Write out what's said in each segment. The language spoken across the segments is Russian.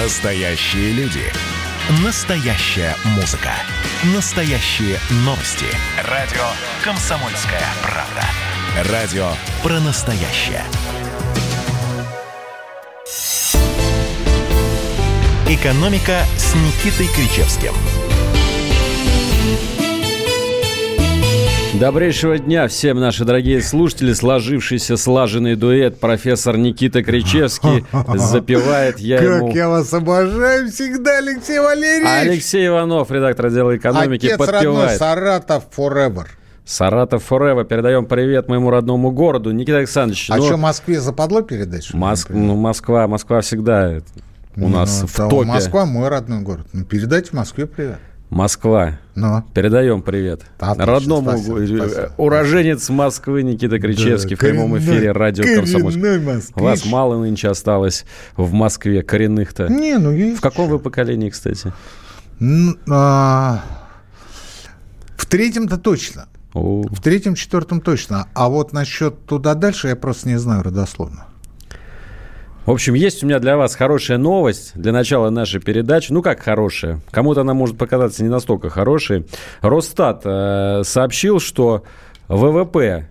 Настоящие люди. Настоящая музыка. Настоящие новости. Радио «Комсомольская правда». Радио про настоящее. «Экономика» с Никитой Кричевским – Добрейшего дня всем наши дорогие слушатели. Сложившийся слаженный дуэт профессор Никита Кричевский запевает. Я как ему... я вас обожаю всегда, Алексей Валерьевич! Алексей Иванов, редактор отдела экономики, Отец подпевает. родной, Саратов forever. Саратов Forever. Передаем привет моему родному городу. Никита Александрович. А ну, что, Москве западло передать? Моск... Ну, Москва, Москва всегда у ну, нас в топе. Москва мой родной город. Ну, передайте Москве привет. Москва. Но. Передаем привет. Отлично, Родному спасибо, спасибо. уроженец Москвы Никита Кричевский да, в прямом эфире радио Комсомольская. Вас мало нынче осталось в Москве коренных-то. Не, ну есть. В каком вы поколении, кстати? А, в третьем-то точно. О. В третьем, четвертом точно. А вот насчет туда дальше я просто не знаю родословно. В общем, есть у меня для вас хорошая новость для начала нашей передачи. Ну, как хорошая? Кому-то она может показаться не настолько хорошей. Росстат э, сообщил, что ВВП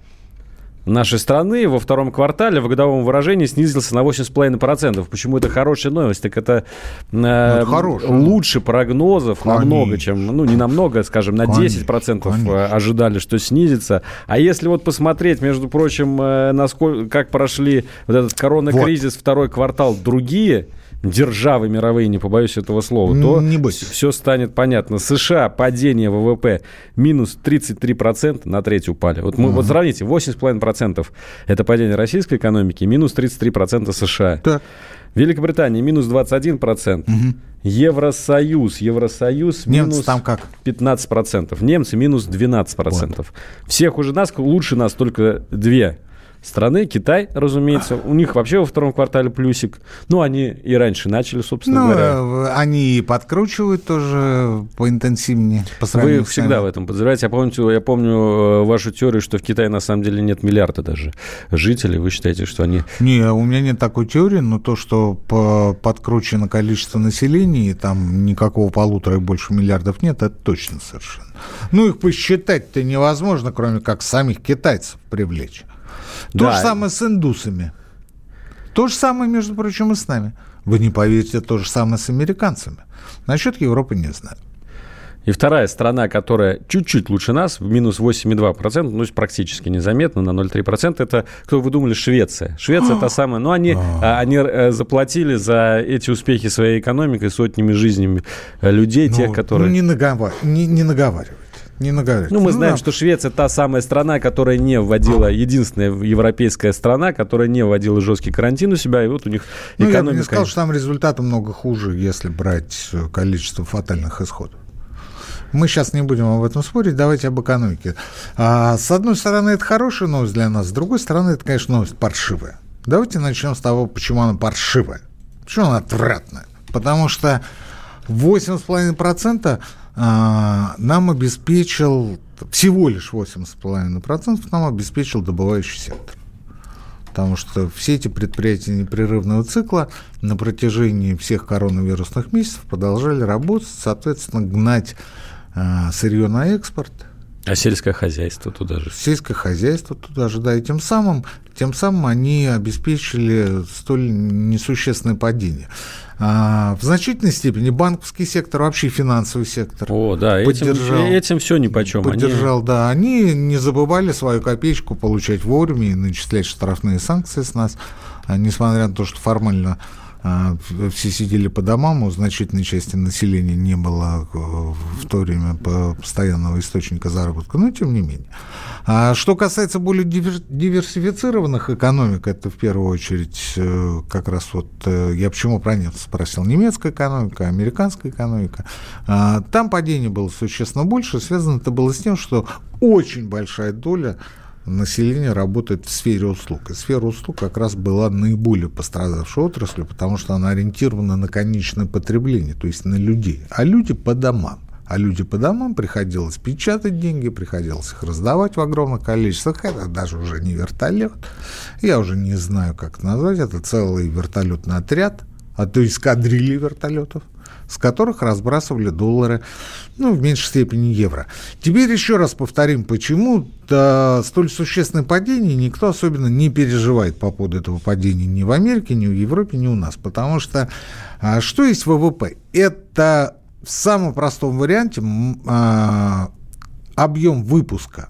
нашей страны во втором квартале в годовом выражении снизился на 8,5%. Почему это хорошая новость? Так это, э, ну, это хорошая. лучше прогнозов Конечно. намного, чем, ну, не намного, скажем, на Конечно. 10% Конечно. ожидали, что снизится. А если вот посмотреть, между прочим, э, насколько, как прошли вот этот коронакризис, вот. второй квартал, другие державы мировые, не побоюсь этого слова, то не все станет понятно. США падение ВВП минус 33% на треть упали. Вот, мы, угу. вот сравните, 8,5% это падение российской экономики, минус 33% США. Так. Великобритания минус 21%. Угу. Евросоюз. Евросоюз Немцы минус там как? 15%. Немцы минус 12%. Вот. Всех уже нас, лучше нас только две страны. Китай, разумеется. У них вообще во втором квартале плюсик. Ну, они и раньше начали, собственно ну, говоря. Э, они подкручивают тоже поинтенсивнее. По Вы всегда в этом подозреваете. Я помню, я помню э, вашу теорию, что в Китае на самом деле нет миллиарда даже жителей. Вы считаете, что они... Не, у меня нет такой теории, но то, что подкручено количество населения, и там никакого полутора и больше миллиардов нет, это точно совершенно. Ну, их посчитать-то невозможно, кроме как самих китайцев привлечь. То да. же самое с индусами. То же самое, между прочим, и с нами. Вы не поверите, то же самое с американцами. Насчет Европы не знаю. И вторая страна, которая чуть-чуть лучше нас, в минус 8,2%, ну, практически незаметно, на 0,3%, это, кто вы думали, Швеция. Швеция та самая, но они, а. они э, заплатили за эти успехи своей экономикой сотнями жизнями э, людей, ну, тех, которые... Ну, не, наговар... не, не наговаривай не наговаривать. Ну, мы ну, знаем, да. что Швеция та самая страна, которая не вводила, единственная европейская страна, которая не вводила жесткий карантин у себя, и вот у них ну, экономика... я бы не сказал, что там результаты много хуже, если брать количество фатальных исходов. Мы сейчас не будем об этом спорить, давайте об экономике. А, с одной стороны, это хорошая новость для нас, с другой стороны, это, конечно, новость паршивая. Давайте начнем с того, почему она паршивая. Почему она отвратная? Потому что 8,5% а, нам обеспечил, всего лишь 8,5% нам обеспечил добывающий сектор. Потому что все эти предприятия непрерывного цикла на протяжении всех коронавирусных месяцев продолжали работать, соответственно, гнать э, сырье на экспорт. А сельское хозяйство туда же? Сельское хозяйство туда же, да. И тем самым, тем самым они обеспечили столь несущественное падение. А, в значительной степени банковский сектор, вообще финансовый сектор. О, да, поддержал, этим, этим все ни по чем. Поддержал, они... да. Они не забывали свою копеечку получать вовремя и начислять штрафные санкции с нас, а, несмотря на то, что формально все сидели по домам, у значительной части населения не было э, в то время постоянного источника заработка, но тем не менее. А что касается более диверсифицированных экономик, это в первую очередь э, как раз вот, э, я почему про немцев спросил, немецкая экономика, американская экономика, а, там падение было существенно больше, связано это было с тем, что очень большая доля население работает в сфере услуг. И сфера услуг как раз была наиболее пострадавшей отраслью, потому что она ориентирована на конечное потребление, то есть на людей. А люди по домам. А люди по домам приходилось печатать деньги, приходилось их раздавать в огромных количествах. Это даже уже не вертолет. Я уже не знаю, как это назвать. Это целый вертолетный отряд а то эскадрильи вертолетов, с которых разбрасывали доллары, ну, в меньшей степени евро. Теперь еще раз повторим, почему -то столь существенное падение никто особенно не переживает по поводу этого падения ни в Америке, ни в Европе, ни у нас. Потому что а, что есть ВВП? Это в самом простом варианте а, объем выпуска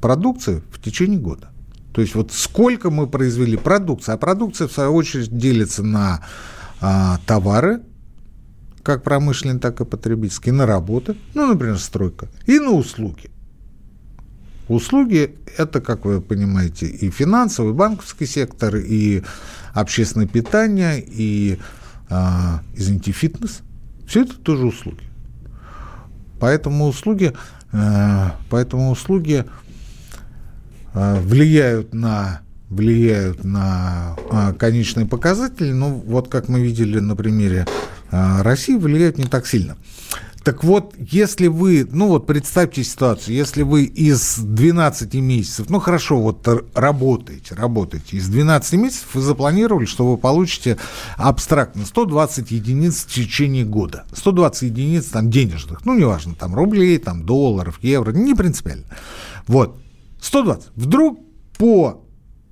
продукции в течение года. То есть вот сколько мы произвели продукции, а продукция, в свою очередь, делится на а, товары, как промышленные, так и потребительские, на работы, ну, например, стройка, и на услуги. Услуги – это, как вы понимаете, и финансовый, и банковский сектор, и общественное питание, и, а, извините, фитнес. Все это тоже услуги. Поэтому услуги, а, поэтому услуги а, влияют на влияют на а, конечные показатели, но вот как мы видели на примере России, влияют не так сильно. Так вот, если вы, ну вот представьте ситуацию, если вы из 12 месяцев, ну хорошо, вот работаете, работаете, из 12 месяцев вы запланировали, что вы получите абстрактно 120 единиц в течение года. 120 единиц там денежных, ну неважно, там рублей, там долларов, евро, не принципиально. Вот, 120. Вдруг по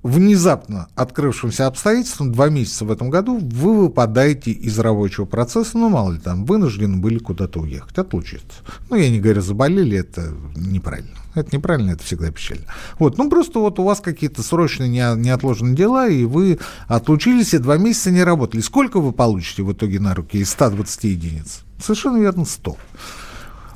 внезапно открывшимся обстоятельствам два месяца в этом году вы выпадаете из рабочего процесса, ну, мало ли, там, вынуждены были куда-то уехать, отлучиться. Ну, я не говорю, заболели, это неправильно. Это неправильно, это всегда печально. Вот, ну, просто вот у вас какие-то срочные неотложные дела, и вы отлучились, и два месяца не работали. Сколько вы получите в итоге на руки из 120 единиц? Совершенно верно, 100.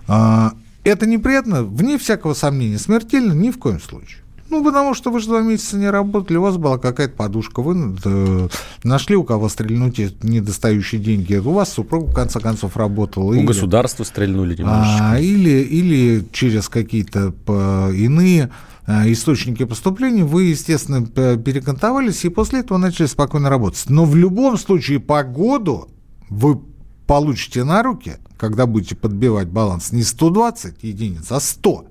А, это неприятно, вне всякого сомнения, смертельно ни в коем случае. Ну, потому что вы же два месяца не работали, у вас была какая-то подушка, вы э, нашли у кого стрельнуть недостающие деньги, у вас супруг в конце концов работал. У или, государства стрельнули немножечко. А, или, или через какие-то иные э, источники поступления, вы, естественно, перекантовались и после этого начали спокойно работать. Но в любом случае по году вы получите на руки, когда будете подбивать баланс, не 120 единиц, а 100.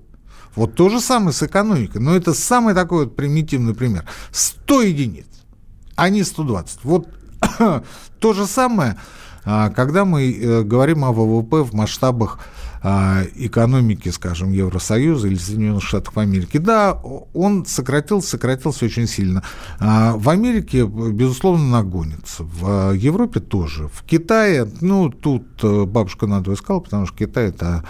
Вот то же самое с экономикой. Но это самый такой вот примитивный пример. 100 единиц, а не 120. Вот то же самое, а, когда мы э, говорим о ВВП в масштабах а, экономики, скажем, Евросоюза или Соединенных Штатов Америки. Да, он сократился, сократился очень сильно. А, в Америке, безусловно, нагонится. В Европе тоже. В Китае, ну, тут э, бабушка надо искала, потому что Китай – это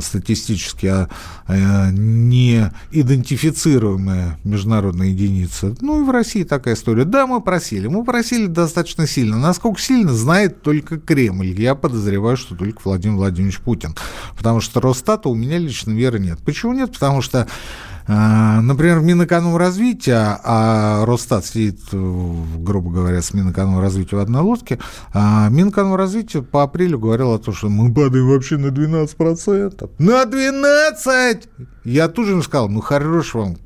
статистически а, а, не идентифицируемая международная единица. Ну и в России такая история. Да, мы просили. Мы просили достаточно сильно. Насколько сильно, знает только Кремль. Я подозреваю, что только Владимир Владимирович Путин. Потому что Росстата у меня лично веры нет. Почему нет? Потому что а, например, Минэкономразвития, а Росстат сидит, грубо говоря, с Минэкономразвития в одной лодке, а Минэкономразвитие по апрелю говорило о том, что мы падаем вообще на 12%. На 12! Я тут же сказал, ну хорош вам,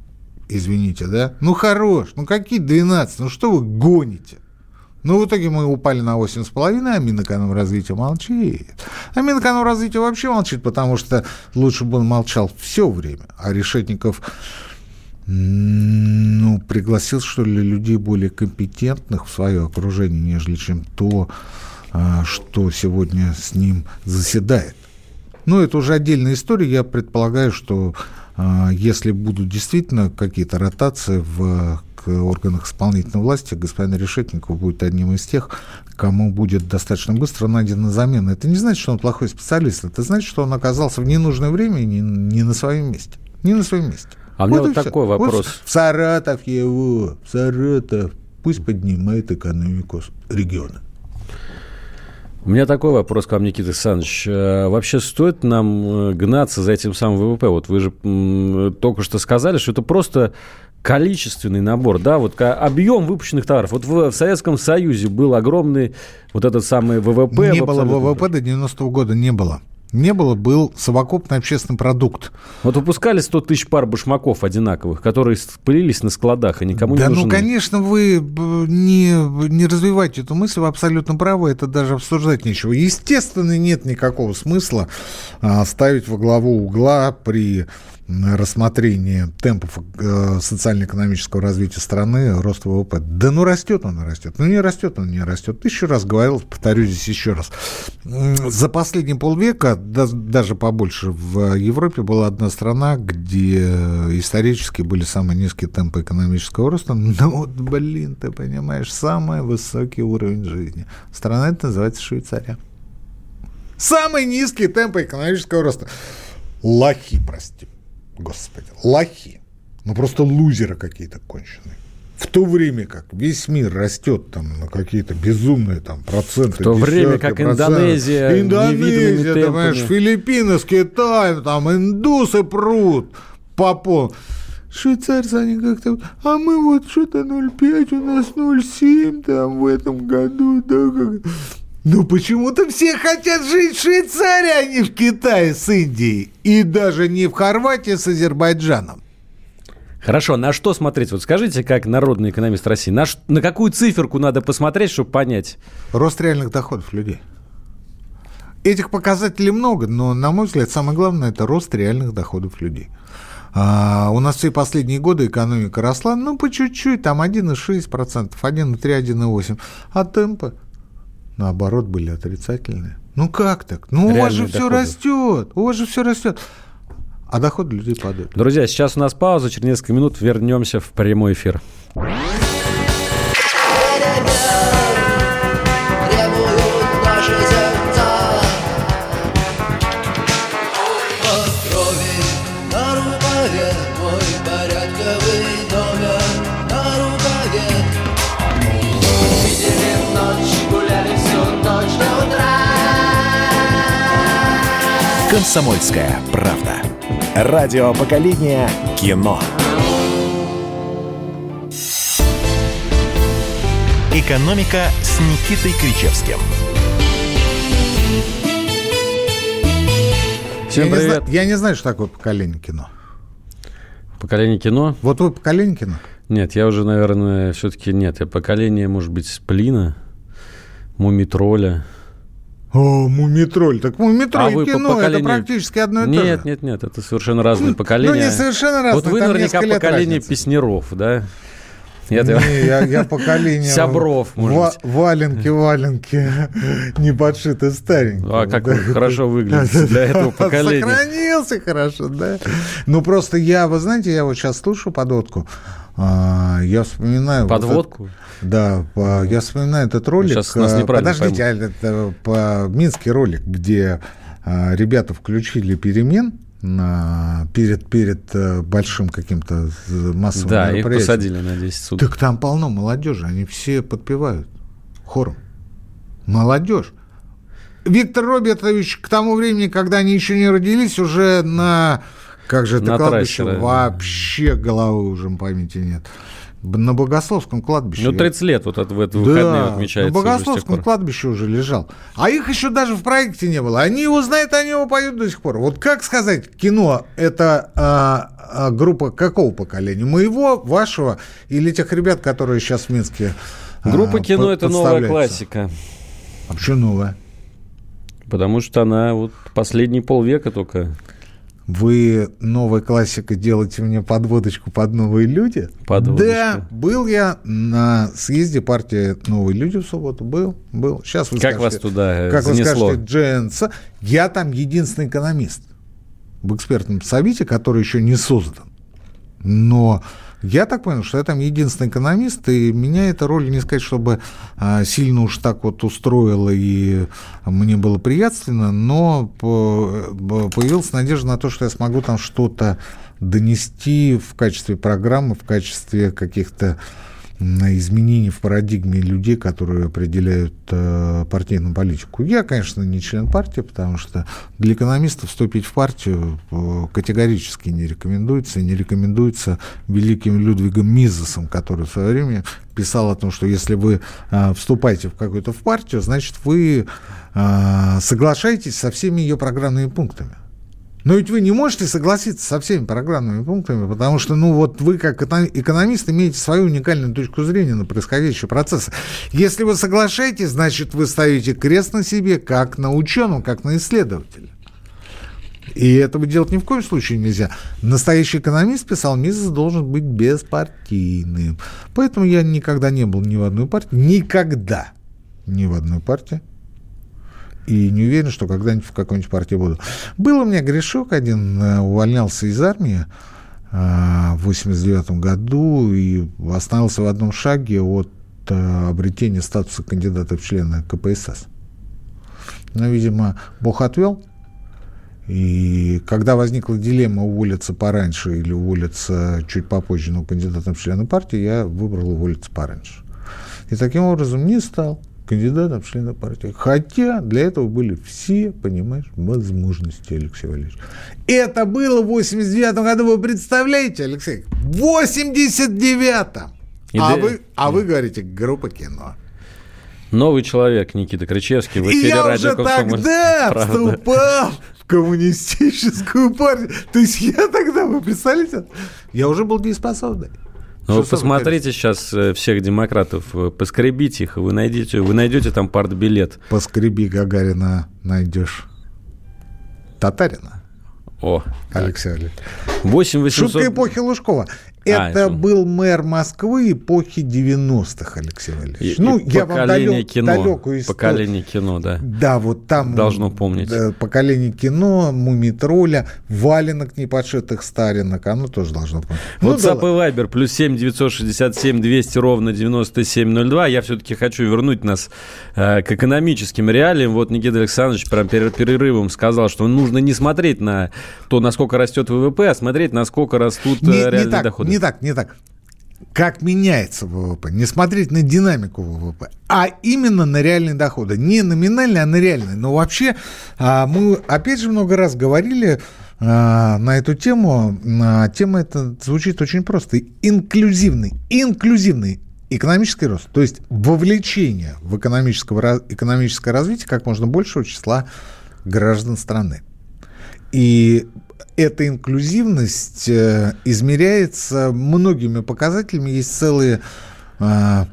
извините, да? Ну хорош, ну какие 12? Ну что вы гоните? Ну, в итоге мы упали на 8,5, а Минэкономразвитие молчит. А Минэкономразвитие вообще молчит, потому что лучше бы он молчал все время. А Решетников ну, пригласил, что ли, людей более компетентных в свое окружение, нежели чем то, а, что сегодня с ним заседает. Ну, это уже отдельная история. Я предполагаю, что а, если будут действительно какие-то ротации в органах исполнительной власти, господин Решетников будет одним из тех, кому будет достаточно быстро найдена замена. Это не значит, что он плохой специалист, это значит, что он оказался в ненужное время и не, не на своем месте. Не на своем месте. А у меня вот, вот такой все. вопрос. Вот в Саратов его, в Саратов. Пусть поднимает экономику региона. У меня такой вопрос к вам, Никита Александрович. Э, вообще стоит нам э, гнаться за этим самым ВВП? Вот вы же только что сказали, что это просто количественный набор, да, вот объем выпущенных товаров. Вот в, в Советском Союзе был огромный вот этот самый ВВП. Не было ВВП до 90-го года, не было. не было, был совокупный общественный продукт. Вот выпускали 100 тысяч пар башмаков одинаковых, которые пылились на складах, и никому да, не нужны. ну, конечно, вы не, не развивайте эту мысль, вы абсолютно правы, это даже обсуждать нечего. Естественно, нет никакого смысла а, ставить во главу угла при рассмотрении темпов э, социально-экономического развития страны, роста ВВП. Да ну растет он, растет. Ну не растет он, не растет. Тысячу раз говорил, повторю здесь еще раз. За последние полвека, да, даже побольше, в Европе была одна страна, где исторически были самые низкие темпы экономического роста. Ну вот, блин, ты понимаешь, самый высокий уровень жизни. Страна это называется Швейцария. Самый низкий темпы экономического роста. Лохи, прости господи, лохи. Ну, просто лузеры какие-то конченые. В то время как весь мир растет там на какие-то безумные там проценты. В то время как. Индонезия, Индонезия, ты понимаешь, Филиппины с Китаем, там индусы прут по пол. Швейцарцы, они как-то, а мы вот что-то 0,5, у нас 0,7 там в этом году, да, как... Ну почему-то все хотят жить в Швейцарии, а не в Китае с Индией. И даже не в Хорватии с Азербайджаном. Хорошо, на что смотреть? Вот скажите, как народный экономист России, на, на какую циферку надо посмотреть, чтобы понять? Рост реальных доходов людей. Этих показателей много, но, на мой взгляд, самое главное – это рост реальных доходов людей. А, у нас все последние годы экономика росла, ну, по чуть-чуть, там 1,6%, 1,3%, 1,8%. А темпы наоборот, были отрицательные. Ну как так? Ну Реальные у вас же доходы. все растет, у вас же все растет. А доходы людей падают. Друзья, сейчас у нас пауза, через несколько минут вернемся в прямой эфир. «Комсомольская правда». Радио поколения кино. «Экономика» с Никитой Кричевским. Всем я привет. Не зна- я не знаю, что такое поколение кино. Поколение кино? Вот вы поколение кино? Нет, я уже, наверное, все-таки нет. Я поколение, может быть, Сплина, Мумитроля. О, Мумитроль. Так Мумитроль а кино, поколению... это практически одно и нет, то же. Нет, нет, нет, это совершенно разные поколения. Ну, не совершенно разные. Вот вы наверняка поколение разницы. песнеров, да? Нет, не, я, я поколение... Сябров, может Ва- Валенки, валенки, не подшиты старенькие. А как да, хорошо выглядит для этого поколения. Сохранился хорошо, да? Ну, просто я, вы знаете, я вот сейчас слушаю подводку, я вспоминаю... Подводку? Вот да, по, я вспоминаю этот ролик. Сейчас нас э, Подождите, а это по минский ролик, где а, ребята включили перемен на, перед, перед э, большим каким-то массовым да, мероприятием. Да, их посадили на 10 суток. Так там полно молодежи, они все подпевают хором. Молодежь. Виктор Робертович к тому времени, когда они еще не родились, уже на... Как же это на кладбище? Трассера, Вообще головы уже памяти нет. На Богословском кладбище. Ну, 30 лет вот это в это выходные да, отмечается. На Богословском кладбище уже лежал. А их еще даже в проекте не было. Они его знают, они его поют до сих пор. Вот как сказать, кино это а, а, группа какого поколения? Моего, вашего или тех ребят, которые сейчас в Минске а, Группа кино – это новая классика. А почему новая? Потому что она вот последние полвека только вы новая классика делаете мне подводочку под новые люди? Подводочку. Да, был я на съезде партии «Новые люди» в субботу. Был, был. Сейчас вы как скажете, вас туда Как занесло? вы скажете, Дженса. Я там единственный экономист в экспертном совете, который еще не создан. Но я так понял, что я там единственный экономист, и меня эта роль, не сказать, чтобы а, сильно уж так вот устроила и мне было приятственно, но появилась надежда на то, что я смогу там что-то донести в качестве программы, в качестве каких-то на изменение в парадигме людей, которые определяют э, партийную политику. Я, конечно, не член партии, потому что для экономистов вступить в партию э, категорически не рекомендуется. И не рекомендуется великим Людвигом Мизесом, который в свое время писал о том, что если вы э, вступаете в какую-то в партию, значит, вы э, соглашаетесь со всеми ее программными пунктами. Но ведь вы не можете согласиться со всеми программными пунктами, потому что, ну, вот вы, как экономист, имеете свою уникальную точку зрения на происходящие процессы. Если вы соглашаетесь, значит, вы ставите крест на себе, как на ученом, как на исследователе. И этого делать ни в коем случае нельзя. Настоящий экономист писал, Мизес должен быть беспартийным. Поэтому я никогда не был ни в одной партии. Никогда ни в одной партии и не уверен, что когда-нибудь в какой-нибудь партии буду. Был у меня грешок один, э, увольнялся из армии э, в 89 году и остановился в одном шаге от э, обретения статуса кандидата в члены КПСС. Но, видимо, Бог отвел. И когда возникла дилемма уволиться пораньше или уволиться чуть попозже, но кандидатом в члены партии, я выбрал уволиться пораньше. И таким образом не стал кандидатом в члены партии. Хотя для этого были все, понимаешь, возможности, Алексей Валерьевич. Это было в 89 году, вы представляете, Алексей? В 89-м! А, вы, а вы говорите, группа кино. Новый человек Никита Кричевский в эфире И я уже тогда Правда. вступал в коммунистическую партию. То есть я тогда, вы представляете, я уже был дееспособный. Ну, вы посмотрите сейчас э, всех демократов, э, поскребите их, вы найдете, вы найдете там партбилет. Поскреби Гагарина найдешь. Татарина. О, Алексей Олегович. 8 800... Шутка эпохи Лужкова. А, это а, был мэр Москвы эпохи 90-х, Алексей Валерьевич. И, ну, и я вам далек, кино, далекую историю. Поколение кино, да. Да, вот там... Должно помнить. Да, поколение кино, Мумитроля, валенок неподшитых старинок, оно тоже должно помнить. Вот ну, да Вайбер, плюс 7 967 200 ровно 9702. Я все-таки хочу вернуть нас э, к экономическим реалиям. Вот Никита Александрович прям перед перерывом сказал, что нужно не смотреть на то, насколько растет ВВП, а смотреть, насколько растут не, реальные не так, доходы не так, не так. Как меняется ВВП, не смотреть на динамику ВВП, а именно на реальные доходы. Не номинальные, а на реальные. Но вообще а, мы, опять же, много раз говорили а, на эту тему. А, тема эта звучит очень просто. Инклюзивный, инклюзивный экономический рост, то есть вовлечение в экономическое, экономическое развитие как можно большего числа граждан страны. И эта инклюзивность э, измеряется многими показателями. Есть целые а,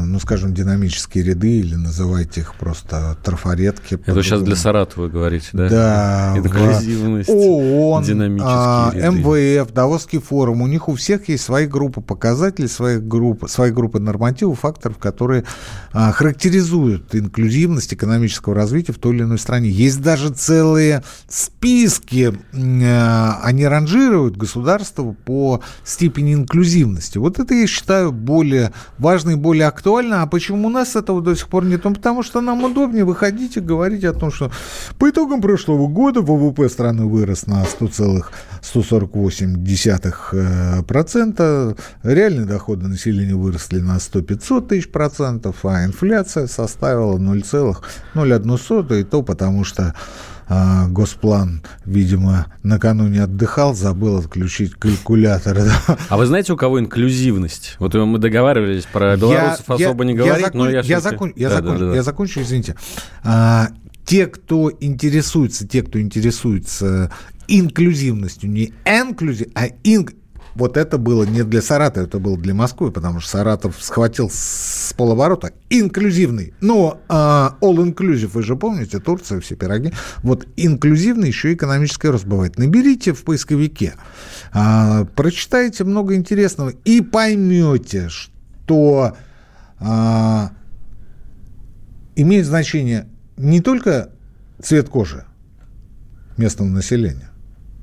ну, скажем, динамические ряды, или называйте их просто трафаретки. Это вы сейчас для Саратова говорите, да? Да. Инклюзивность, ООН, динамические а, ряды. МВФ, Давосский форум, у них у всех есть свои группы показателей, свои группы, свои группы нормативов, факторов, которые а, характеризуют инклюзивность экономического развития в той или иной стране. Есть даже целые списки, а, они ранжируют государство по степени инклюзивности. Вот это я считаю более важной, более более актуально. А почему у нас этого до сих пор нет? Ну, потому что нам удобнее выходить и говорить о том, что по итогам прошлого года ВВП страны вырос на 100,148%, реальные доходы населения выросли на 100-500 тысяч процентов, а инфляция составила 0,01, и то потому что а, Госплан, видимо, накануне отдыхал, забыл отключить калькулятор. А вы знаете, у кого инклюзивность? Вот мы договаривались про белорусов я, особо я, не говорить, я закон, но я... Я, закон, я, да, закон, да, да, я закончу, извините. А, те, кто интересуется, те, кто интересуется инклюзивностью, не инклюзив, а инк, вот это было не для Саратова, это было для Москвы, потому что Саратов схватил с полоборота инклюзивный. Но э, all inclusive, вы же помните, Турция, все пироги. Вот инклюзивный еще экономический рост бывает. Наберите в поисковике, э, прочитайте много интересного и поймете, что э, имеет значение не только цвет кожи местного населения,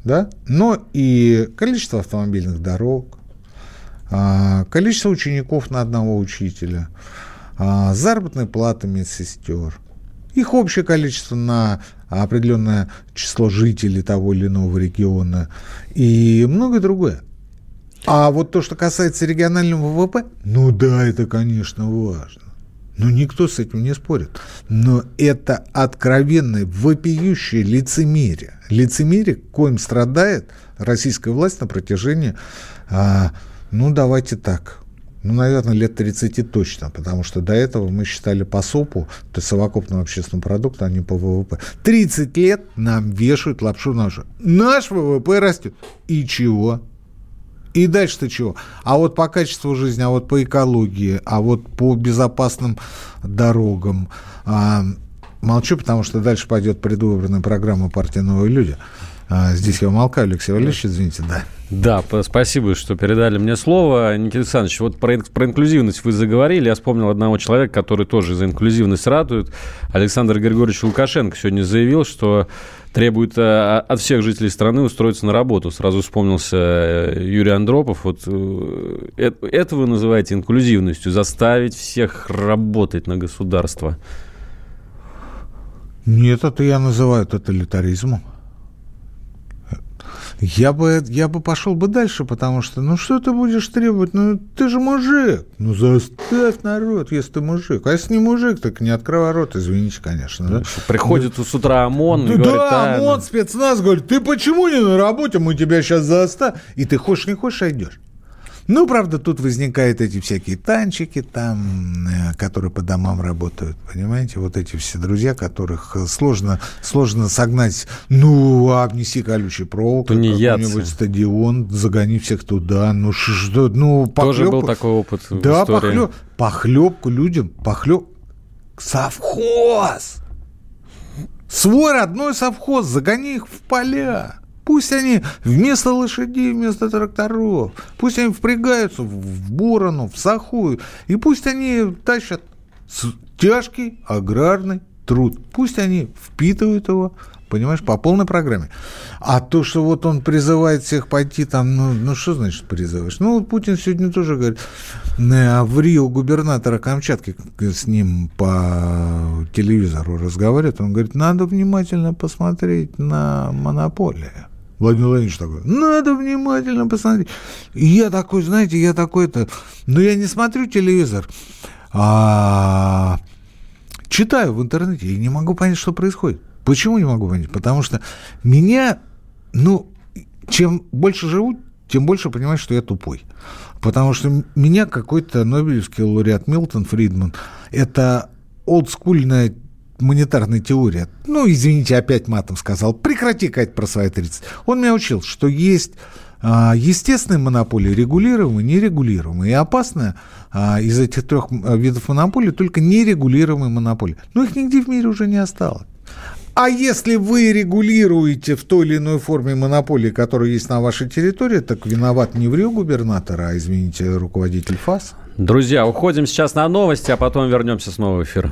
да, но и количество автомобильных дорог, а, количество учеников на одного учителя, а, заработная плата медсестер, их общее количество на определенное число жителей того или иного региона и многое другое. А вот то, что касается регионального ВВП, ну да, это, конечно, важно. Ну, никто с этим не спорит. Но это откровенное, вопиющее лицемерие. Лицемерие, коим страдает российская власть на протяжении, а, ну, давайте так, ну, наверное, лет 30 точно, потому что до этого мы считали по СОПу, то есть совокупного общественного продукта, а не по ВВП. 30 лет нам вешают лапшу нашу. Наш ВВП растет. И чего? И дальше-то чего? А вот по качеству жизни, а вот по экологии, а вот по безопасным дорогам. А, молчу, потому что дальше пойдет предвыборная программа партии «Новые люди». А, здесь я умолкаю, Алексей Валерьевич, извините, да. Да, спасибо, что передали мне слово. Никита Александрович, вот про, про инклюзивность вы заговорили. Я вспомнил одного человека, который тоже за инклюзивность ратует. Александр Григорьевич Лукашенко сегодня заявил, что требует э, от всех жителей страны устроиться на работу. Сразу вспомнился э, Юрий Андропов. Вот э, это вы называете инклюзивностью, заставить всех работать на государство. Нет, это я называю тоталитаризмом. Я бы, я бы пошел бы дальше, потому что, ну что ты будешь требовать? Ну ты же мужик. Ну заставь народ, если ты мужик. А если не мужик, так не открывай рот, извините, конечно. Да? Приходит ну, с утра ОМОН да, и говорит... Да, ОМОН, спецназ говорит, ты почему не на работе, мы тебя сейчас заставим. И ты хочешь, не хочешь, идешь. Ну, правда, тут возникают эти всякие танчики там, э, которые по домам работают, понимаете? Вот эти все друзья, которых сложно, сложно согнать. Ну, обнеси колючий проволок, какой-нибудь стадион, загони всех туда. Ну, что, ну, похлебку. Тоже был такой опыт Да, похлеб, похлебку людям, похлеб... Совхоз! Свой родной совхоз, загони их в поля. Пусть они вместо лошадей, вместо тракторов, пусть они впрягаются в борону, в сахую, и пусть они тащат тяжкий аграрный труд. Пусть они впитывают его, понимаешь, по полной программе. А то, что вот он призывает всех пойти там, ну, ну что значит призываешь? Ну, Путин сегодня тоже говорит, в Рио губернатора Камчатки с ним по телевизору разговаривает, он говорит, надо внимательно посмотреть на монополию. Владимир Владимирович такой, надо внимательно посмотреть. И я такой, знаете, я такой-то, ну я не смотрю телевизор, а читаю в интернете и не могу понять, что происходит. Почему не могу понять? Потому что меня, ну, чем больше живу, тем больше понимаю, что я тупой. Потому что меня какой-то Нобелевский лауреат Милтон Фридман, это олдскульная монетарной теории, ну, извините, опять матом сказал, прекрати кать про свои 30. Он меня учил, что есть а, естественные монополии, регулируемые, нерегулируемые. И опасная а, из этих трех а, видов монополий только нерегулируемые монополии. Но их нигде в мире уже не осталось. А если вы регулируете в той или иной форме монополии, которая есть на вашей территории, так виноват не врё губернатор, а, извините, руководитель ФАС. Друзья, уходим сейчас на новости, а потом вернемся снова в эфир.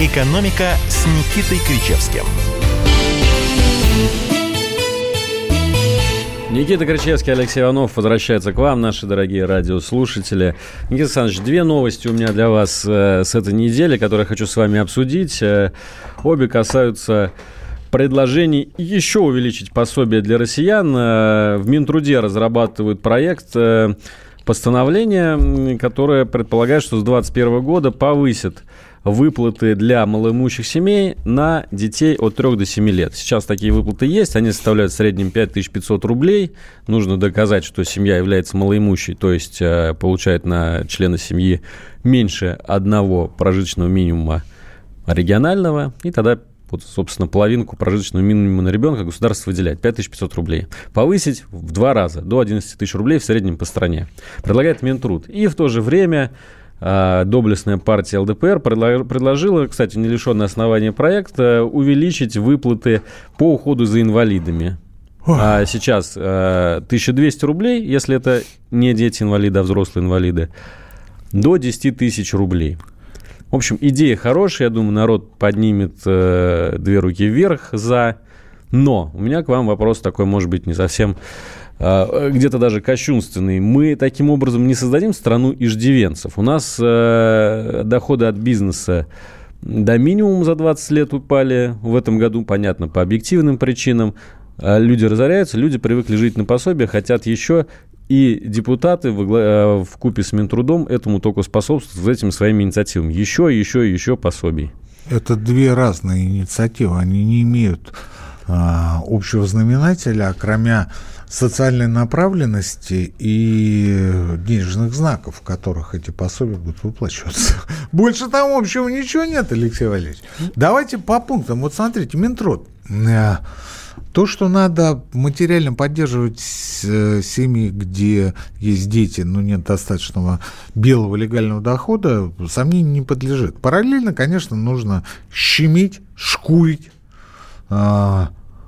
«Экономика» с Никитой Кричевским. Никита Кричевский, Алексей Иванов возвращается к вам, наши дорогие радиослушатели. Никита Александрович, две новости у меня для вас э, с этой недели, которые хочу с вами обсудить. Э, обе касаются предложений еще увеличить пособие для россиян. Э, в Минтруде разрабатывают проект постановления, которое предполагает, что с 2021 года повысит выплаты для малоимущих семей на детей от 3 до 7 лет. Сейчас такие выплаты есть, они составляют в среднем 5500 рублей. Нужно доказать, что семья является малоимущей, то есть э, получает на члена семьи меньше одного прожиточного минимума регионального, и тогда вот, собственно, половинку прожиточного минимума на ребенка государство выделяет 5500 рублей. Повысить в два раза, до 11 тысяч рублей в среднем по стране. Предлагает Минтруд. И в то же время доблестная партия ЛДПР предложила, кстати, не лишенное основания проекта, увеличить выплаты по уходу за инвалидами. а сейчас э, 1200 рублей, если это не дети-инвалиды, а взрослые инвалиды, до 10 тысяч рублей. В общем, идея хорошая, я думаю, народ поднимет э, две руки вверх за. Но у меня к вам вопрос такой, может быть, не совсем э, где-то даже кощунственный. Мы таким образом не создадим страну иждивенцев. У нас э, доходы от бизнеса до минимума за 20 лет упали. В этом году, понятно, по объективным причинам. А люди разоряются, люди привыкли жить на пособие, хотят еще, и депутаты э, в купе с Минтрудом этому только способствуют этими своими инициативами. Еще, еще, еще пособий. Это две разные инициативы, они не имеют а, общего знаменателя, кроме социальной направленности и денежных знаков, в которых эти пособия будут выплачиваться. Больше там общего ничего нет, Алексей Валерьевич. Давайте по пунктам. Вот смотрите, Минтруд. Э, то, что надо материально поддерживать э, семьи, где есть дети, но нет достаточного белого легального дохода, сомнению не подлежит. Параллельно, конечно, нужно щемить, шкурить э,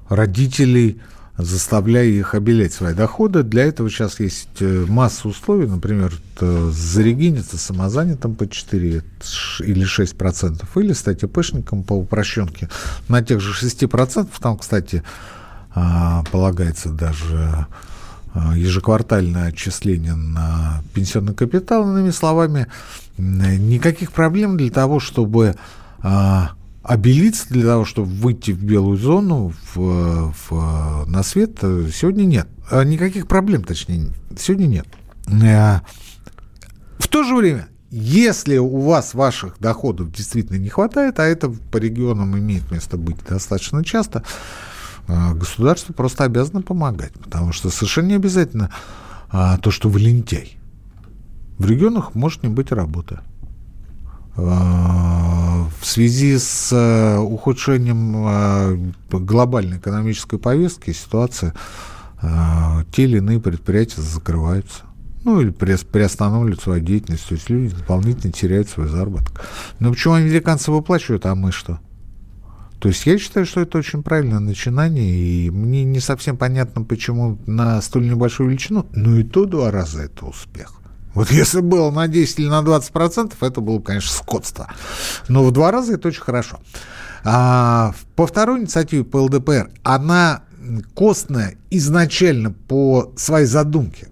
родителей, заставляя их обелять свои доходы. Для этого сейчас есть э, масса условий, например, зарегиниться самозанятым по 4 или 6 процентов, или стать ИПшником по упрощенке на тех же 6 процентов. Там, кстати, а, полагается даже а, ежеквартальное отчисление на пенсионный капитал. Иными словами, никаких проблем для того, чтобы а, для того, чтобы выйти в белую зону, в, в, на свет, сегодня нет. Никаких проблем, точнее, сегодня нет. В то же время, если у вас ваших доходов действительно не хватает, а это по регионам имеет место быть достаточно часто, государство просто обязано помогать, потому что совершенно не обязательно то, что вы лентяй. В регионах может не быть работы. В связи с э, ухудшением э, глобальной экономической повестки ситуация, э, те или иные предприятия закрываются. Ну, или приостанавливают свою деятельность. То есть люди дополнительно теряют свой заработок. Но почему американцы выплачивают, а мы что? То есть я считаю, что это очень правильное начинание, и мне не совсем понятно, почему на столь небольшую величину, но и то два раза это успех. Вот если было на 10 или на 20 процентов, это было, конечно, скотство. Но в два раза это очень хорошо. А, по второй инициативе по ЛДПР, она костная изначально по своей задумке.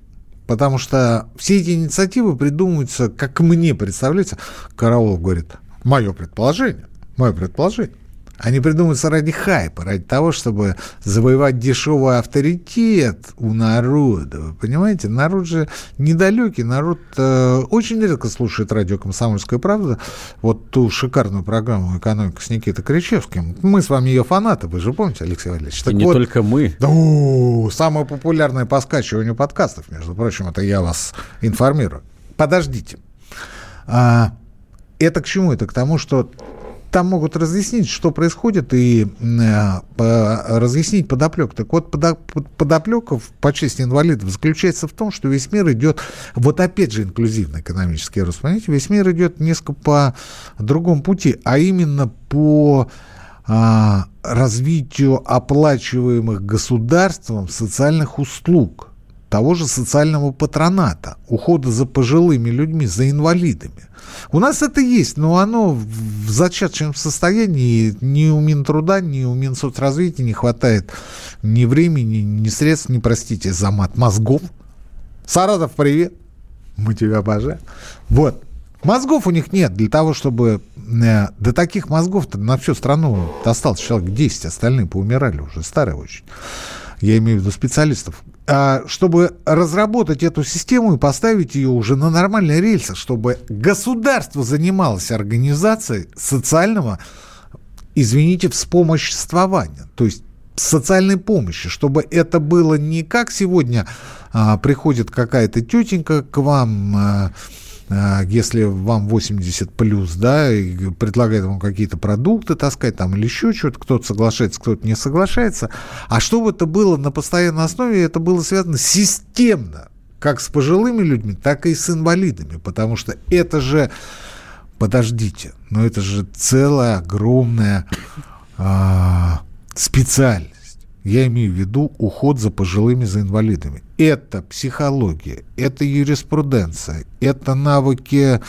Потому что все эти инициативы придумываются, как мне представляется, Караулов говорит, мое предположение, мое предположение. Они придумываются ради хайпа, ради того, чтобы завоевать дешевый авторитет у народа. Вы понимаете, народ же недалекий, народ э, очень редко слушает радио «Комсомольская правда». Вот ту шикарную программу «Экономика» с Никитой Кричевским. Мы с вами ее фанаты, вы же помните, Алексей Валерьевич? Так И не вот, только мы. Да, самое популярное по скачиванию подкастов, между прочим, это я вас информирую. Подождите. А, это к чему? Это к тому, что там могут разъяснить, что происходит, и э, разъяснить подоплек. Так вот, подо, подоплека по чести инвалидов заключается в том, что весь мир идет, вот опять же инклюзивный экономический рост, понимаете, весь мир идет несколько по другому пути, а именно по а, развитию оплачиваемых государством социальных услуг того же социального патроната, ухода за пожилыми людьми, за инвалидами. У нас это есть, но оно в зачаточном состоянии ни у Минтруда, ни у Минсоцразвития не хватает ни времени, ни средств, не простите за мат, мозгов. Саратов, привет. Мы тебя обожаем. Вот. Мозгов у них нет для того, чтобы... Э, до таких мозгов-то на всю страну осталось человек 10, остальные поумирали уже, старые очень. Я имею в виду специалистов. А, чтобы разработать эту систему и поставить ее уже на нормальные рельсы, чтобы государство занималось организацией социального, извините, вспомоществования, то есть социальной помощи, чтобы это было не как сегодня а, приходит какая-то тетенька к вам, а, если вам 80 плюс, да, и предлагает вам какие-то продукты таскать там или еще что-то, кто-то соглашается, кто-то не соглашается. А чтобы это было на постоянной основе, это было связано системно, как с пожилыми людьми, так и с инвалидами, потому что это же, подождите, но это же целая огромная а, специальность. Я имею в виду уход за пожилыми, за инвалидами. Это психология, это юриспруденция, это навыки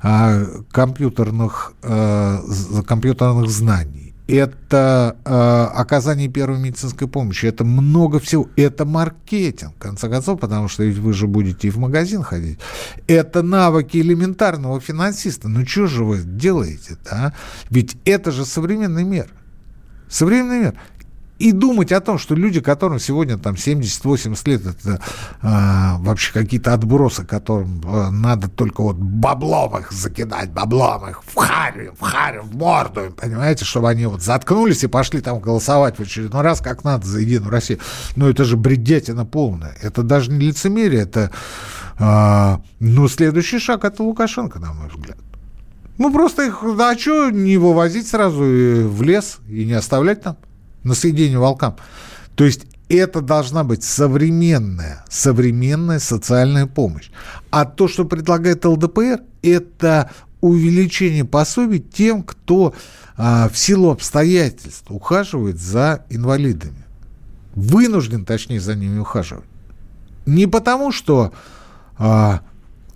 а, компьютерных, а, компьютерных знаний, это а, оказание первой медицинской помощи, это много всего, это маркетинг, в конце концов, потому что ведь вы же будете и в магазин ходить. Это навыки элементарного финансиста. Ну что же вы делаете-то, а? Ведь это же современный мир. Современный мир и думать о том, что люди, которым сегодня там 70-80 лет, это э, вообще какие-то отбросы, которым э, надо только вот баблом их закидать, баблом их в харю, в харю, в морду, понимаете, чтобы они вот заткнулись и пошли там голосовать в очередной раз, как надо, за Единую Россию. Ну, это же бредятина полная. Это даже не лицемерие, это, э, ну, следующий шаг это Лукашенко, на мой взгляд. Ну, просто их, а что не вывозить сразу в лес и не оставлять там? На съедение волкам. То есть это должна быть современная, современная социальная помощь. А то, что предлагает ЛДПР, это увеличение пособий тем, кто а, в силу обстоятельств ухаживает за инвалидами. Вынужден, точнее, за ними ухаживать. Не потому, что а,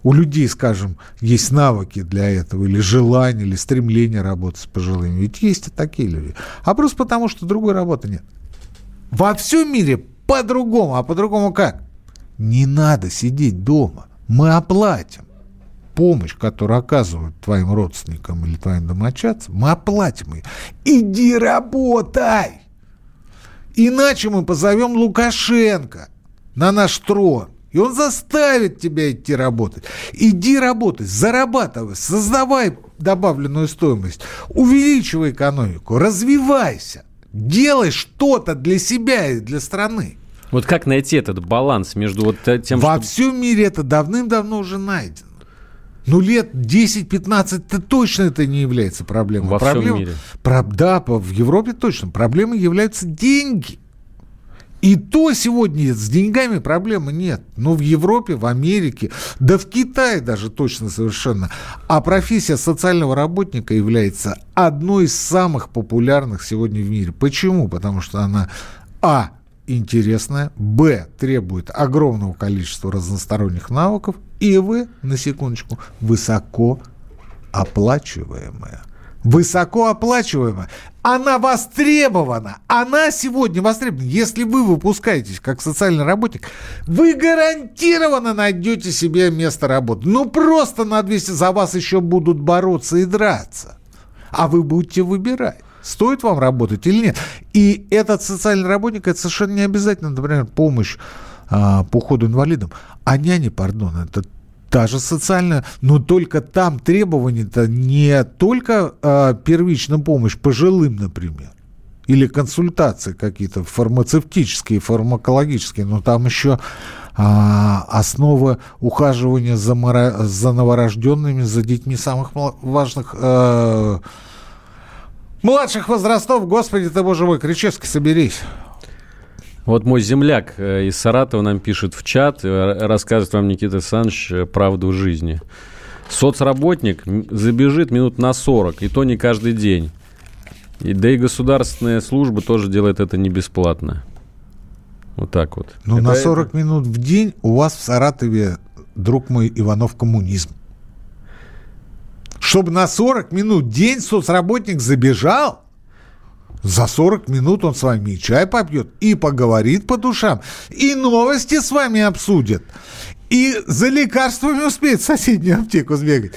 у людей, скажем, есть навыки для этого, или желание, или стремление работать с пожилыми. Ведь есть и такие люди. А просто потому, что другой работы нет. Во всем мире по-другому. А по-другому как? Не надо сидеть дома. Мы оплатим помощь, которую оказывают твоим родственникам или твоим домочадцам, мы оплатим ее. Иди работай! Иначе мы позовем Лукашенко на наш трон. И он заставит тебя идти работать. Иди работай, зарабатывай, создавай добавленную стоимость, увеличивай экономику, развивайся, делай что-то для себя и для страны. Вот как найти этот баланс между вот тем, Во что... всем мире это давным-давно уже найдено. Ну, лет 10-15 точно это не является проблемой. Во Проблема, всем мире. Про, да, в Европе точно. Проблемой являются деньги. И то сегодня с деньгами проблемы нет. Но в Европе, в Америке, да в Китае даже точно совершенно. А профессия социального работника является одной из самых популярных сегодня в мире. Почему? Потому что она, а, интересная, б, требует огромного количества разносторонних навыков, и в, на секундочку, высоко оплачиваемая высокооплачиваемая, она востребована. Она сегодня востребована. Если вы выпускаетесь как социальный работник, вы гарантированно найдете себе место работы. Ну, просто на 200 за вас еще будут бороться и драться. А вы будете выбирать стоит вам работать или нет. И этот социальный работник, это совершенно не обязательно, например, помощь а, по уходу инвалидам. А няни, пардон, это та же социальная, но только там требования-то не только э, первичная помощь пожилым, например, или консультации какие-то фармацевтические, фармакологические, но там еще а, основа ухаживания за, мора, за новорожденными, за детьми самых важных э, младших возрастов. Господи ты, боже мой, Кричевский, соберись. Вот мой земляк э, из Саратова нам пишет в чат, э, рассказывает вам Никита Александрович э, правду жизни. Соцработник забежит минут на 40, и то не каждый день. И, да и государственная служба тоже делает это не бесплатно. Вот так вот. Ну, на 40 это... минут в день у вас в Саратове, друг мой, Иванов, коммунизм. Чтобы на 40 минут в день соцработник забежал, за 40 минут он с вами и чай попьет, и поговорит по душам, и новости с вами обсудит, и за лекарствами успеет в соседнюю аптеку сбегать.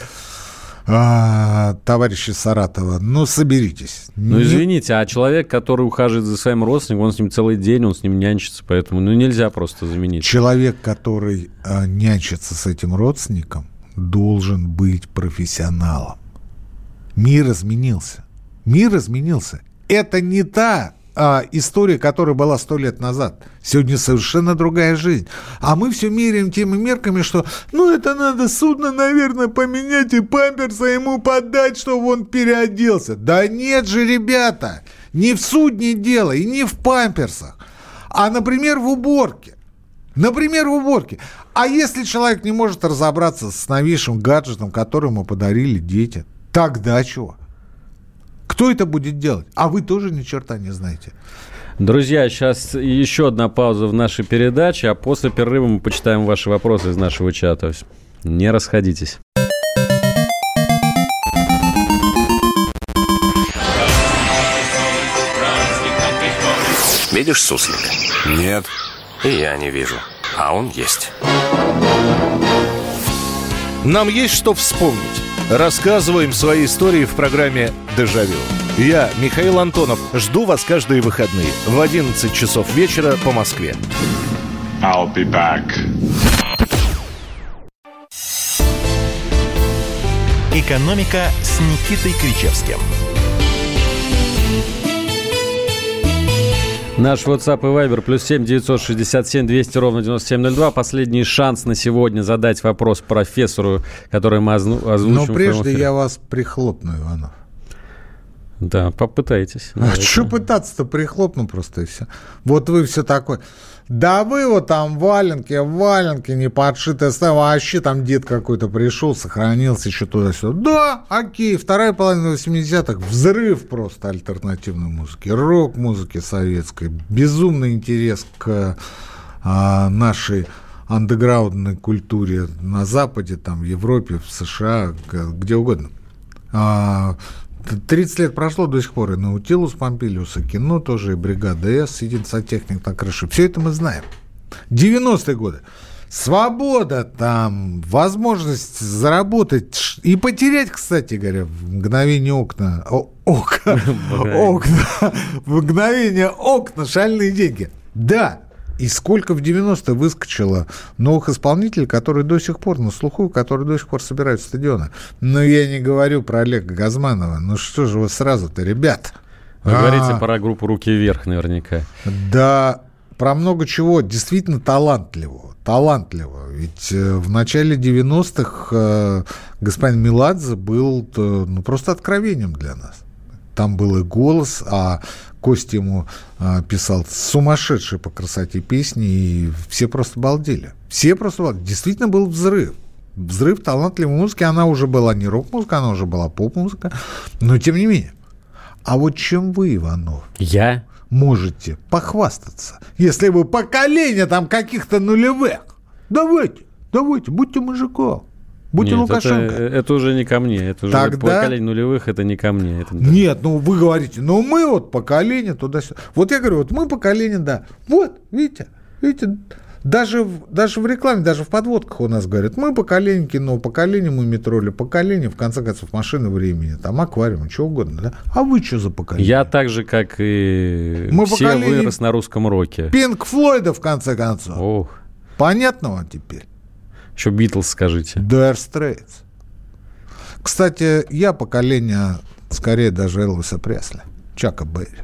А, товарищи Саратова, ну соберитесь. Ну извините, а человек, который ухаживает за своим родственником, он с ним целый день, он с ним нянчится, поэтому ну нельзя просто заменить. Человек, который а, нянчится с этим родственником, должен быть профессионалом. Мир изменился. Мир изменился это не та а, история, которая была сто лет назад. Сегодня совершенно другая жизнь. А мы все меряем теми мерками, что ну это надо судно, наверное, поменять и памперса ему подать, чтобы он переоделся. Да нет же, ребята, не в судне дело и не в памперсах, а, например, в уборке. Например, в уборке. А если человек не может разобраться с новейшим гаджетом, который ему подарили дети, тогда чего? Кто это будет делать? А вы тоже ни черта не знаете. Друзья, сейчас еще одна пауза в нашей передаче, а после перерыва мы почитаем ваши вопросы из нашего чата. Не расходитесь. Видишь суслик? Нет. И я не вижу. А он есть. Нам есть что вспомнить. Рассказываем свои истории в программе «Дежавю». Я, Михаил Антонов, жду вас каждые выходные в 11 часов вечера по Москве. I'll be back. «Экономика» с Никитой Кричевским. Наш WhatsApp и Viber плюс 7 967 200 ровно 9702. Последний шанс на сегодня задать вопрос профессору, который мы озвучим. Но прежде я вас прихлопну, Иванов. Да, попытайтесь. А что пытаться-то прихлопну просто и все. Вот вы все такое. Да вы вот там валенки, валенки не подшитые, вообще там дед какой-то пришел, сохранился еще туда-сюда. Да, окей, вторая половина 80-х, взрыв просто альтернативной музыки, рок-музыки советской, безумный интерес к а, нашей андеграундной культуре на Западе, там, в Европе, в США, где угодно. А, 30 лет прошло до сих пор, и Наутилус Помпилиус, и кино тоже, и бригада С, сидит сантехник на крыше. Все это мы знаем. 90-е годы. Свобода там, возможность заработать и потерять, кстати говоря, в мгновение окна, о, ока, окна, в мгновение окна, шальные деньги. Да, и сколько в 90-е выскочило новых исполнителей, которые до сих пор на слуху, которые до сих пор собирают стадионы. Но я не говорю про Олега Газманова. Ну что же вы сразу-то, ребят? Вы а, говорите про группу «Руки вверх» наверняка. Да, про много чего. Действительно талантливого. Талантливого. Ведь э, в начале 90-х э, господин Меладзе был э, ну, просто откровением для нас. Там был и голос, а Кость ему а, писал сумасшедшие по красоте песни, и все просто балдели. Все просто балдели. Действительно был взрыв. Взрыв талантливой музыки. Она уже была не рок-музыка, она уже была поп-музыка. Но тем не менее. А вот чем вы, Иванов? Я? Можете похвастаться, если вы поколение там каких-то нулевых. Давайте, давайте, будьте мужиком. Будьте Нет, Лукашенко. Это, это уже не ко мне. Это уже Тогда... поколение нулевых, это не ко мне. Это... Нет, ну вы говорите, ну мы вот поколение туда-сюда. Вот я говорю, вот мы поколение, да. Вот, видите, видите, даже, даже в рекламе, даже в подводках у нас говорят, мы поколение кино, поколение мы метроли, поколение, в конце концов, машины времени, там аквариум, что угодно, да? А вы что за поколение? Я так же, как и мы все вырос на русском роке. Пинк Флойда, в конце концов. Ох. Понятно вам теперь? Еще Битлз скажите. Dire Straits. Кстати, я поколение, скорее даже Элвиса Пресли, Чака Берри.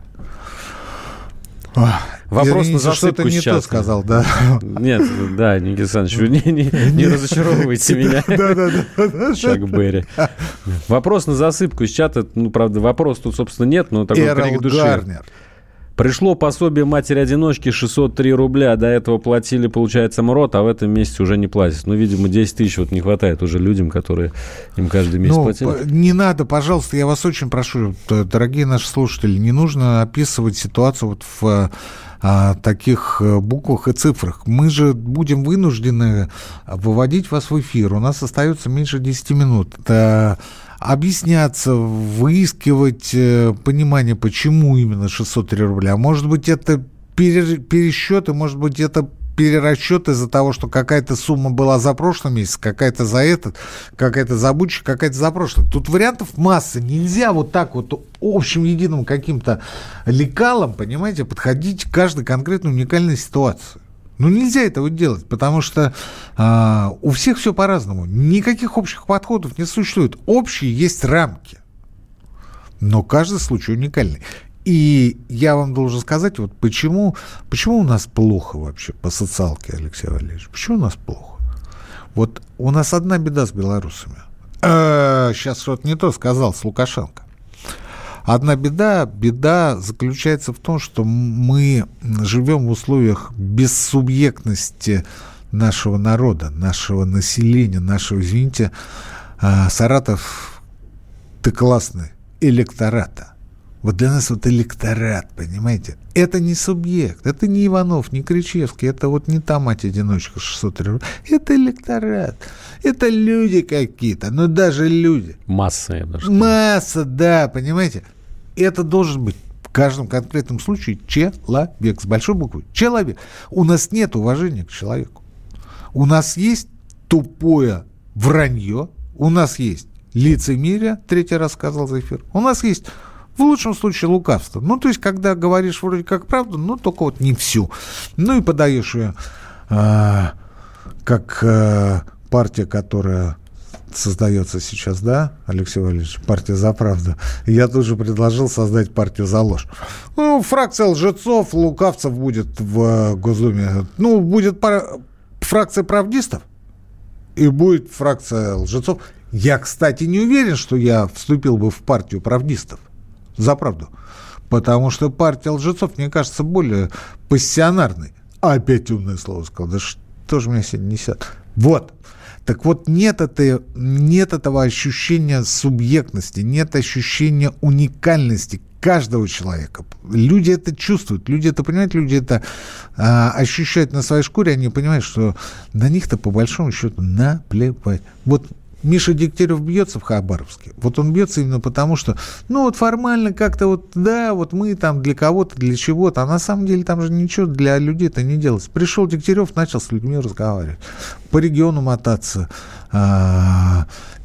Вопрос Извините, на засыпку что-то не то сказал, да. Нет, да, Никита Александрович, не, не, не разочаровывайте меня. Да, да, да. Чак Берри. Вопрос на засыпку из чата, ну, правда, вопрос тут, собственно, нет, но такой крик души. Гарнер. Пришло пособие матери-одиночки 603 рубля. До этого платили, получается, МРОД, а в этом месяце уже не платят. Ну, видимо, 10 тысяч вот не хватает уже людям, которые им каждый месяц ну, платили. Не надо, пожалуйста, я вас очень прошу, дорогие наши слушатели, не нужно описывать ситуацию вот в а, таких э, буквах и цифрах. Мы же будем вынуждены выводить вас в эфир. У нас остается меньше 10 минут. Это объясняться, выискивать э, понимание, почему именно 603 рубля. Может быть, это пересчеты, может быть, это перерасчет из-за того, что какая-то сумма была за прошлый месяц, какая-то за этот, какая-то за будущий, какая-то за прошлый. Тут вариантов масса. Нельзя вот так вот общим единым каким-то лекалом, понимаете, подходить к каждой конкретной уникальной ситуации. Ну, нельзя этого делать, потому что э, у всех все по-разному. Никаких общих подходов не существует. Общие есть рамки. Но каждый случай уникальный. И я вам должен сказать, вот почему, почему у нас плохо вообще по социалке, Алексей Валерьевич? Почему у нас плохо? Вот у нас одна беда с белорусами. Э, сейчас что-то не то сказал с Лукашенко. Одна беда, беда заключается в том, что мы живем в условиях бессубъектности нашего народа, нашего населения, нашего, извините, а, Саратов, ты классный, электората. Вот для нас вот электорат, понимаете? Это не субъект, это не Иванов, не Кричевский, это вот не та мать-одиночка 603 рублей. Это электорат, это люди какие-то, ну даже люди. Масса, я даже Масса, да, понимаете? Это должен быть в каждом конкретном случае человек с большой буквы. Человек. У нас нет уважения к человеку. У нас есть тупое вранье, у нас есть лицемерие, третий раз сказал за эфир, у нас есть в лучшем случае лукавство. Ну, то есть, когда говоришь вроде как правду, но только вот не всю. Ну и подаешь ее э, как э, партия, которая создается сейчас, да, Алексей Валерьевич, партия за правду. Я тут же предложил создать партию за ложь. Ну, фракция лжецов, лукавцев будет в э, Госдуме. Ну, будет пара, фракция правдистов и будет фракция лжецов. Я, кстати, не уверен, что я вступил бы в партию правдистов. За правду. Потому что партия лжецов, мне кажется, более пассионарной. А опять умное слово сказал. Да что же меня сегодня несет? Вот. Так вот, нет, этой, нет этого ощущения субъектности, нет ощущения уникальности каждого человека. Люди это чувствуют, люди это понимают, люди это а, ощущают на своей шкуре, они понимают, что на них-то по большому счету наплевать. Вот Миша Дегтярев бьется в Хабаровске. Вот он бьется именно потому, что, ну вот формально как-то вот, да, вот мы там для кого-то, для чего-то, а на самом деле там же ничего для людей-то не делается. Пришел Дегтярев, начал с людьми разговаривать, по региону мотаться,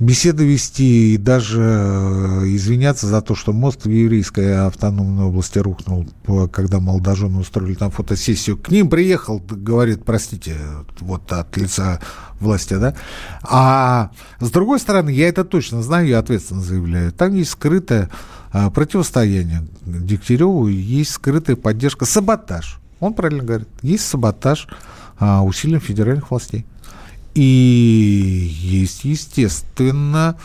беседы вести и даже э, извиняться за то, что мост в еврейской автономной области рухнул, когда молодожены устроили там фотосессию. К ним приехал, говорит, простите, вот от лица власти, да. А с другой стороны, я это точно знаю, я ответственно заявляю, там есть скрытое а, противостояние Дегтяреву, есть скрытая поддержка, саботаж. Он правильно говорит, есть саботаж усилием федеральных властей. И есть, естественно,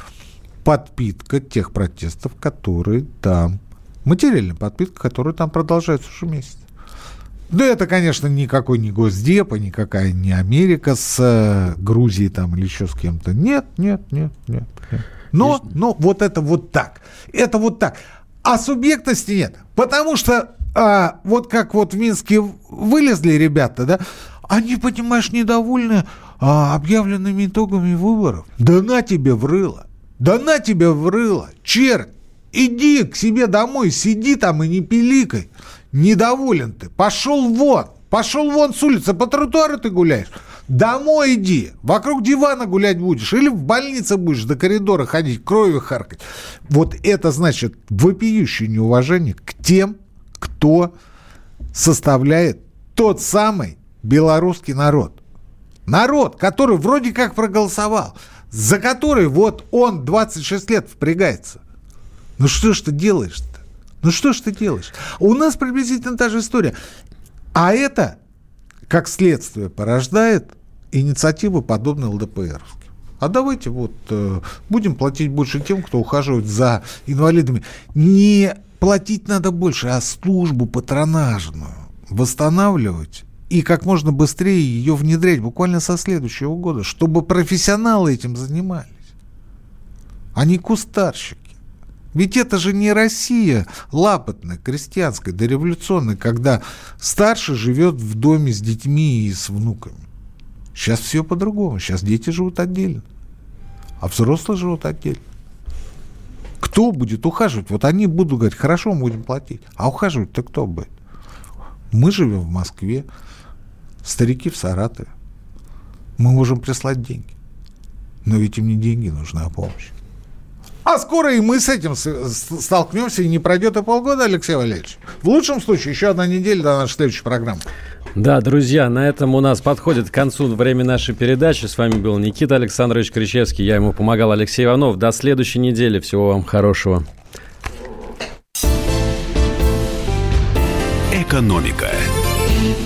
подпитка тех протестов, которые там, материальная подпитка, которая там продолжается уже месяц. Да это, конечно, никакой не Госдеп, никакая не Америка с э, Грузией там или еще с кем-то. Нет, нет, нет, нет. нет. Но, но вот это вот так. Это вот так. А субъектности нет. Потому что а, вот как вот в Минске вылезли ребята, да, они, понимаешь, недовольны а, объявленными итогами выборов. Да на тебе врыло. Да на тебе врыло. Черт, иди к себе домой, сиди там и не пиликай. Недоволен ты. Пошел вон. Пошел вон с улицы. По тротуару ты гуляешь. Домой иди. Вокруг дивана гулять будешь. Или в больнице будешь до коридора ходить, кровью харкать. Вот это значит вопиющее неуважение к тем, кто составляет тот самый белорусский народ. Народ, который вроде как проголосовал, за который вот он 26 лет впрягается. Ну что ж ты делаешь-то? Ну что ж ты делаешь? У нас приблизительно та же история. А это, как следствие, порождает инициативы, подобные ЛДПР. А давайте вот э, будем платить больше тем, кто ухаживает за инвалидами. Не платить надо больше, а службу патронажную восстанавливать и как можно быстрее ее внедрять буквально со следующего года, чтобы профессионалы этим занимались, а не кустарщики. Ведь это же не Россия лапотная, крестьянская, дореволюционная, когда старший живет в доме с детьми и с внуками. Сейчас все по-другому. Сейчас дети живут отдельно, а взрослые живут отдельно. Кто будет ухаживать? Вот они будут говорить, хорошо, мы будем платить. А ухаживать-то кто будет? Мы живем в Москве, старики в Саратове. Мы можем прислать деньги. Но ведь им не деньги нужны, а помощь. А скоро и мы с этим столкнемся, и не пройдет и полгода, Алексей Валерьевич. В лучшем случае еще одна неделя до нашей следующей программы. Да, друзья, на этом у нас подходит к концу время нашей передачи. С вами был Никита Александрович Кричевский. Я ему помогал Алексей Иванов. До следующей недели. Всего вам хорошего. Экономика.